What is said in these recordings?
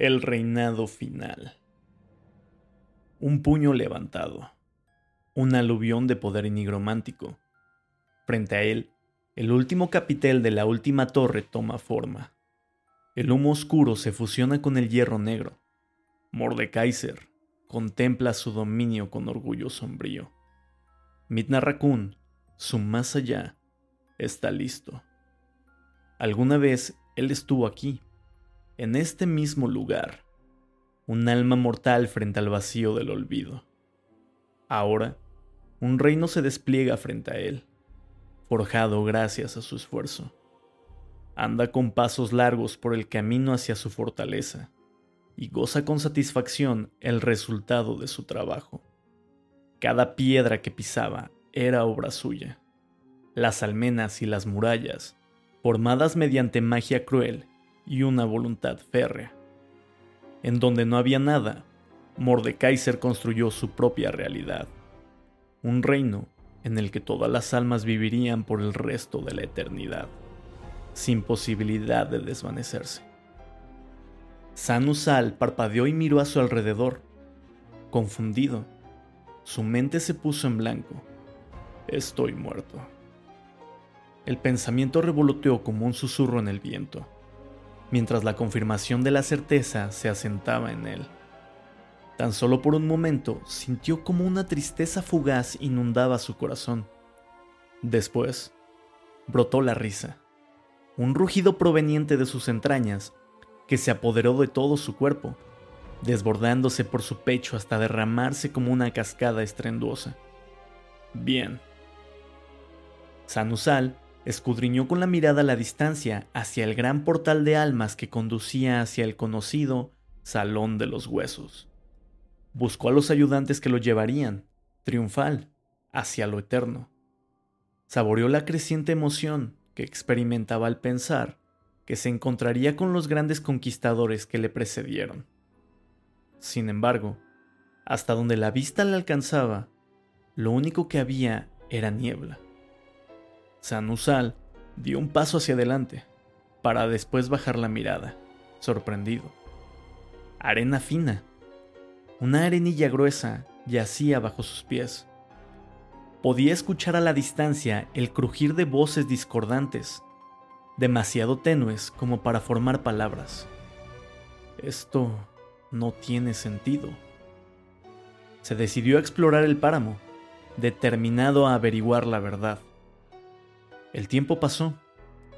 El reinado final. Un puño levantado. Un aluvión de poder nigromántico. Frente a él, el último capitel de la última torre toma forma. El humo oscuro se fusiona con el hierro negro. Mordekaiser contempla su dominio con orgullo sombrío. Midna Raccoon, su más allá, está listo. Alguna vez él estuvo aquí en este mismo lugar, un alma mortal frente al vacío del olvido. Ahora, un reino se despliega frente a él, forjado gracias a su esfuerzo. Anda con pasos largos por el camino hacia su fortaleza y goza con satisfacción el resultado de su trabajo. Cada piedra que pisaba era obra suya. Las almenas y las murallas, formadas mediante magia cruel y una voluntad férrea. En donde no había nada, Mordekaiser construyó su propia realidad, un reino en el que todas las almas vivirían por el resto de la eternidad, sin posibilidad de desvanecerse. Sanusal parpadeó y miró a su alrededor. Confundido, su mente se puso en blanco. Estoy muerto. El pensamiento revoloteó como un susurro en el viento mientras la confirmación de la certeza se asentaba en él. Tan solo por un momento sintió como una tristeza fugaz inundaba su corazón. Después, brotó la risa, un rugido proveniente de sus entrañas que se apoderó de todo su cuerpo, desbordándose por su pecho hasta derramarse como una cascada estrenduosa. Bien. Sanusal escudriñó con la mirada la distancia hacia el gran portal de almas que conducía hacia el conocido Salón de los Huesos. Buscó a los ayudantes que lo llevarían, triunfal, hacia lo eterno. Saboreó la creciente emoción que experimentaba al pensar que se encontraría con los grandes conquistadores que le precedieron. Sin embargo, hasta donde la vista le alcanzaba, lo único que había era niebla. Sanusal dio un paso hacia adelante, para después bajar la mirada, sorprendido. Arena fina. Una arenilla gruesa yacía bajo sus pies. Podía escuchar a la distancia el crujir de voces discordantes, demasiado tenues como para formar palabras. Esto no tiene sentido. Se decidió a explorar el páramo, determinado a averiguar la verdad. El tiempo pasó,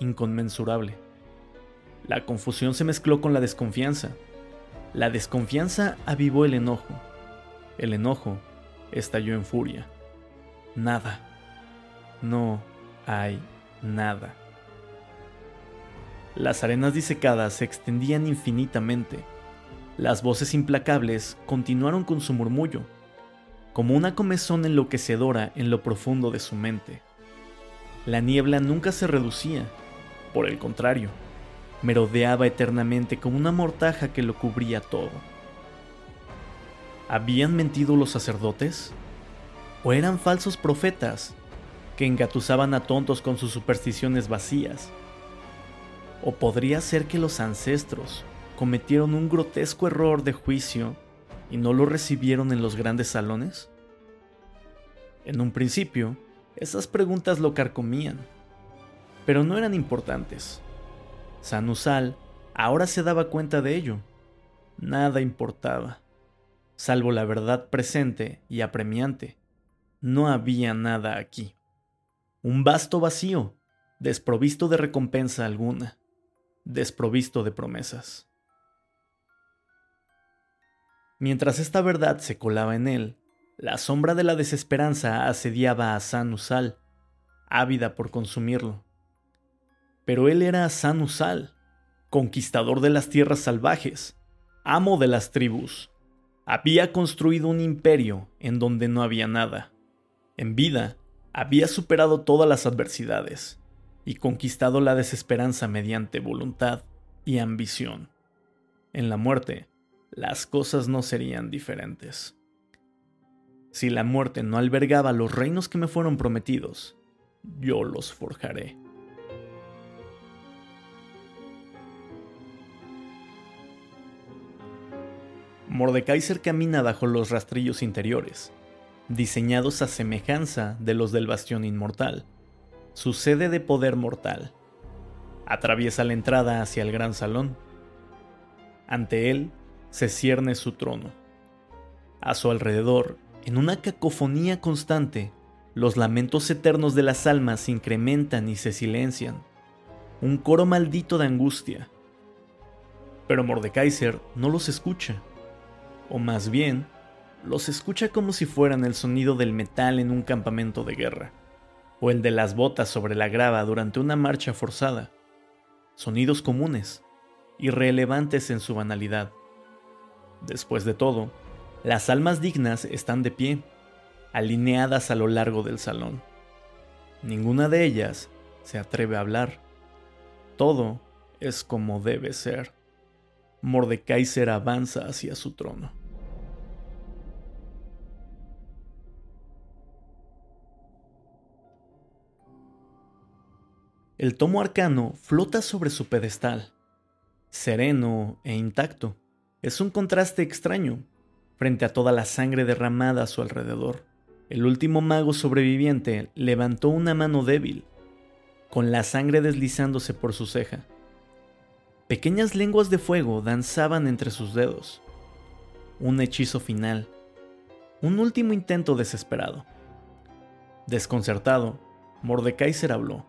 inconmensurable. La confusión se mezcló con la desconfianza. La desconfianza avivó el enojo. El enojo estalló en furia. Nada. No hay nada. Las arenas disecadas se extendían infinitamente. Las voces implacables continuaron con su murmullo, como una comezón enloquecedora en lo profundo de su mente. La niebla nunca se reducía, por el contrario, merodeaba eternamente como una mortaja que lo cubría todo. ¿Habían mentido los sacerdotes? ¿O eran falsos profetas que engatusaban a tontos con sus supersticiones vacías? ¿O podría ser que los ancestros cometieron un grotesco error de juicio y no lo recibieron en los grandes salones? En un principio, esas preguntas lo carcomían, pero no eran importantes. Sanusal ahora se daba cuenta de ello. Nada importaba, salvo la verdad presente y apremiante. No había nada aquí. Un vasto vacío, desprovisto de recompensa alguna, desprovisto de promesas. Mientras esta verdad se colaba en él, la sombra de la desesperanza asediaba a Sanusal, ávida por consumirlo. Pero él era Sanusal, conquistador de las tierras salvajes, amo de las tribus. Había construido un imperio en donde no había nada. En vida, había superado todas las adversidades y conquistado la desesperanza mediante voluntad y ambición. En la muerte, las cosas no serían diferentes. Si la muerte no albergaba los reinos que me fueron prometidos, yo los forjaré. Mordekaiser camina bajo los rastrillos interiores, diseñados a semejanza de los del Bastión Inmortal, su sede de poder mortal. Atraviesa la entrada hacia el gran salón. Ante él se cierne su trono. A su alrededor, en una cacofonía constante, los lamentos eternos de las almas se incrementan y se silencian. Un coro maldito de angustia. Pero Mordekaiser no los escucha. O más bien, los escucha como si fueran el sonido del metal en un campamento de guerra, o el de las botas sobre la grava durante una marcha forzada. Sonidos comunes, irrelevantes en su banalidad. Después de todo, las almas dignas están de pie, alineadas a lo largo del salón. Ninguna de ellas se atreve a hablar. Todo es como debe ser. Mordekaiser avanza hacia su trono. El tomo arcano flota sobre su pedestal, sereno e intacto. Es un contraste extraño frente a toda la sangre derramada a su alrededor. El último mago sobreviviente levantó una mano débil, con la sangre deslizándose por su ceja. Pequeñas lenguas de fuego danzaban entre sus dedos. Un hechizo final. Un último intento desesperado. Desconcertado, Mordekaiser habló.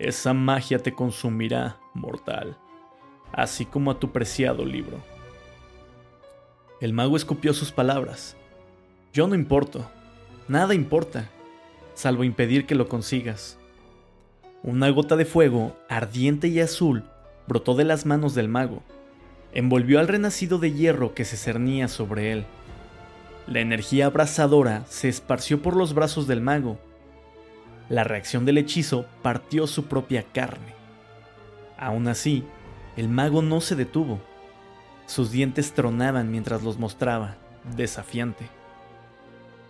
Esa magia te consumirá, mortal, así como a tu preciado libro. El mago escupió sus palabras. Yo no importo, nada importa, salvo impedir que lo consigas. Una gota de fuego, ardiente y azul, brotó de las manos del mago, envolvió al renacido de hierro que se cernía sobre él. La energía abrasadora se esparció por los brazos del mago, la reacción del hechizo partió su propia carne. Aún así, el mago no se detuvo. Sus dientes tronaban mientras los mostraba, desafiante.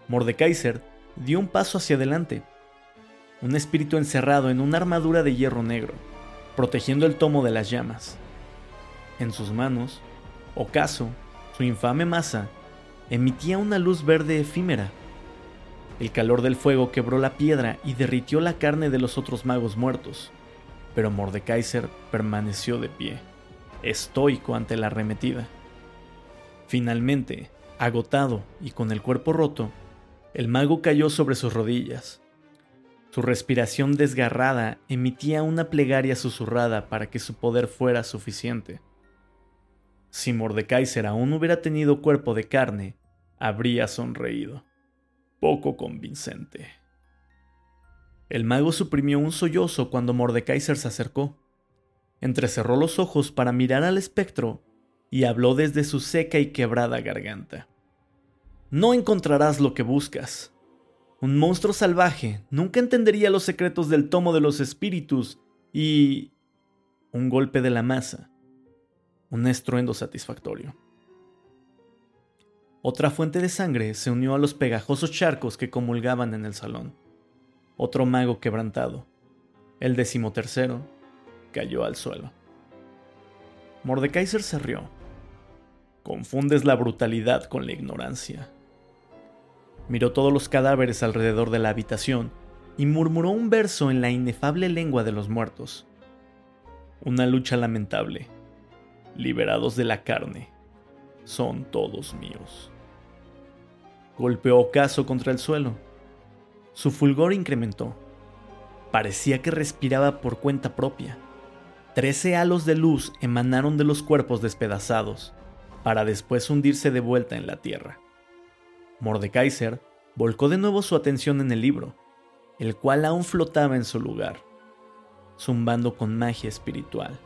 Mordekaiser dio un paso hacia adelante, un espíritu encerrado en una armadura de hierro negro, protegiendo el tomo de las llamas. En sus manos, Ocaso, su infame masa, emitía una luz verde efímera el calor del fuego quebró la piedra y derritió la carne de los otros magos muertos, pero Mordekaiser permaneció de pie, estoico ante la arremetida. Finalmente, agotado y con el cuerpo roto, el mago cayó sobre sus rodillas. Su respiración desgarrada emitía una plegaria susurrada para que su poder fuera suficiente. Si Mordekaiser aún hubiera tenido cuerpo de carne, habría sonreído poco convincente. El mago suprimió un sollozo cuando Mordekaiser se acercó. Entrecerró los ojos para mirar al espectro y habló desde su seca y quebrada garganta. No encontrarás lo que buscas. Un monstruo salvaje nunca entendería los secretos del tomo de los espíritus y... un golpe de la masa. Un estruendo satisfactorio. Otra fuente de sangre se unió a los pegajosos charcos que comulgaban en el salón. Otro mago quebrantado, el decimotercero, cayó al suelo. Mordekaiser se rió. Confundes la brutalidad con la ignorancia. Miró todos los cadáveres alrededor de la habitación y murmuró un verso en la inefable lengua de los muertos. Una lucha lamentable. Liberados de la carne, son todos míos. Golpeó ocaso contra el suelo. Su fulgor incrementó. Parecía que respiraba por cuenta propia. Trece halos de luz emanaron de los cuerpos despedazados, para después hundirse de vuelta en la tierra. Mordekaiser volcó de nuevo su atención en el libro, el cual aún flotaba en su lugar, zumbando con magia espiritual.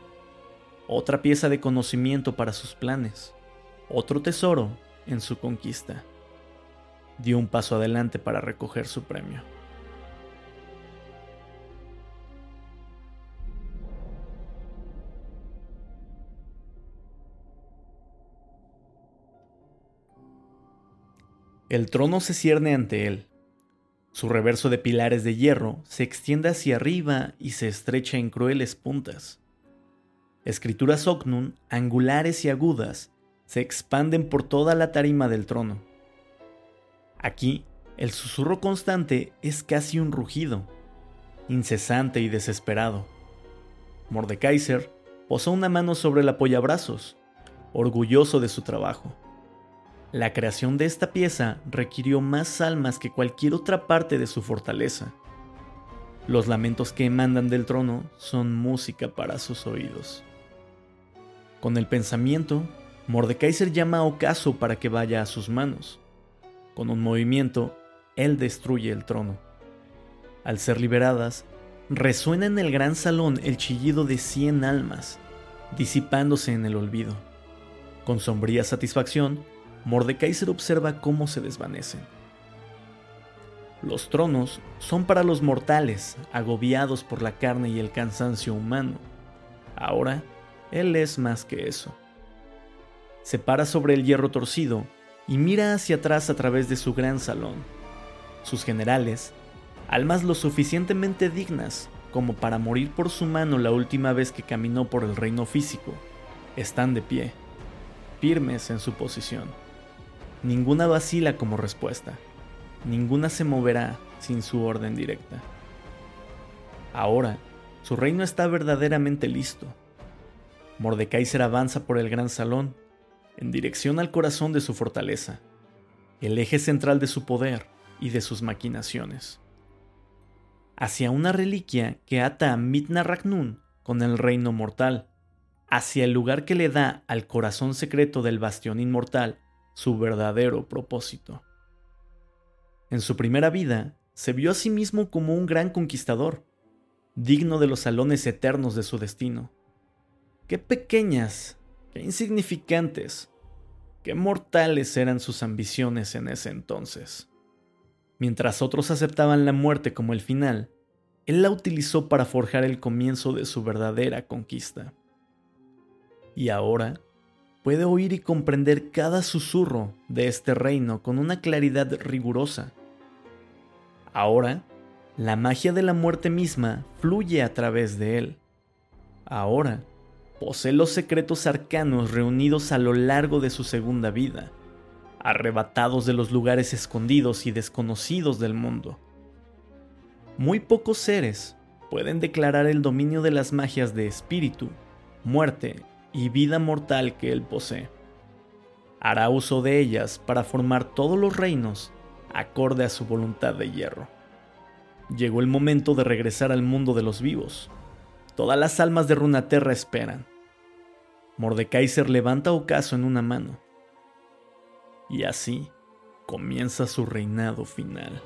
Otra pieza de conocimiento para sus planes, otro tesoro en su conquista dio un paso adelante para recoger su premio. El trono se cierne ante él. Su reverso de pilares de hierro se extiende hacia arriba y se estrecha en crueles puntas. Escrituras Ocnun, angulares y agudas, se expanden por toda la tarima del trono. Aquí, el susurro constante es casi un rugido, incesante y desesperado. Mordekaiser posó una mano sobre el apoyabrazos, orgulloso de su trabajo. La creación de esta pieza requirió más almas que cualquier otra parte de su fortaleza. Los lamentos que emanan del trono son música para sus oídos. Con el pensamiento, Mordekaiser llama a Ocaso para que vaya a sus manos. Con un movimiento, él destruye el trono. Al ser liberadas, resuena en el gran salón el chillido de cien almas, disipándose en el olvido. Con sombría satisfacción, Mordekaiser observa cómo se desvanecen. Los tronos son para los mortales, agobiados por la carne y el cansancio humano. Ahora, él es más que eso. Se para sobre el hierro torcido y mira hacia atrás a través de su gran salón. Sus generales, almas lo suficientemente dignas como para morir por su mano la última vez que caminó por el reino físico, están de pie, firmes en su posición. Ninguna vacila como respuesta ninguna se moverá sin su orden directa. Ahora, su reino está verdaderamente listo. Mordekaiser avanza por el gran salón, en dirección al corazón de su fortaleza, el eje central de su poder y de sus maquinaciones. Hacia una reliquia que ata a Mitna Ragnun con el reino mortal, hacia el lugar que le da al corazón secreto del bastión inmortal su verdadero propósito. En su primera vida, se vio a sí mismo como un gran conquistador, digno de los salones eternos de su destino. Qué pequeñas, qué insignificantes, qué mortales eran sus ambiciones en ese entonces. Mientras otros aceptaban la muerte como el final, él la utilizó para forjar el comienzo de su verdadera conquista. Y ahora puede oír y comprender cada susurro de este reino con una claridad rigurosa. Ahora, la magia de la muerte misma fluye a través de él. Ahora, posee los secretos arcanos reunidos a lo largo de su segunda vida, arrebatados de los lugares escondidos y desconocidos del mundo. Muy pocos seres pueden declarar el dominio de las magias de espíritu, muerte y vida mortal que él posee. Hará uso de ellas para formar todos los reinos acorde a su voluntad de hierro. Llegó el momento de regresar al mundo de los vivos. Todas las almas de Runaterra esperan. Mordekaiser levanta ocaso en una mano. Y así comienza su reinado final.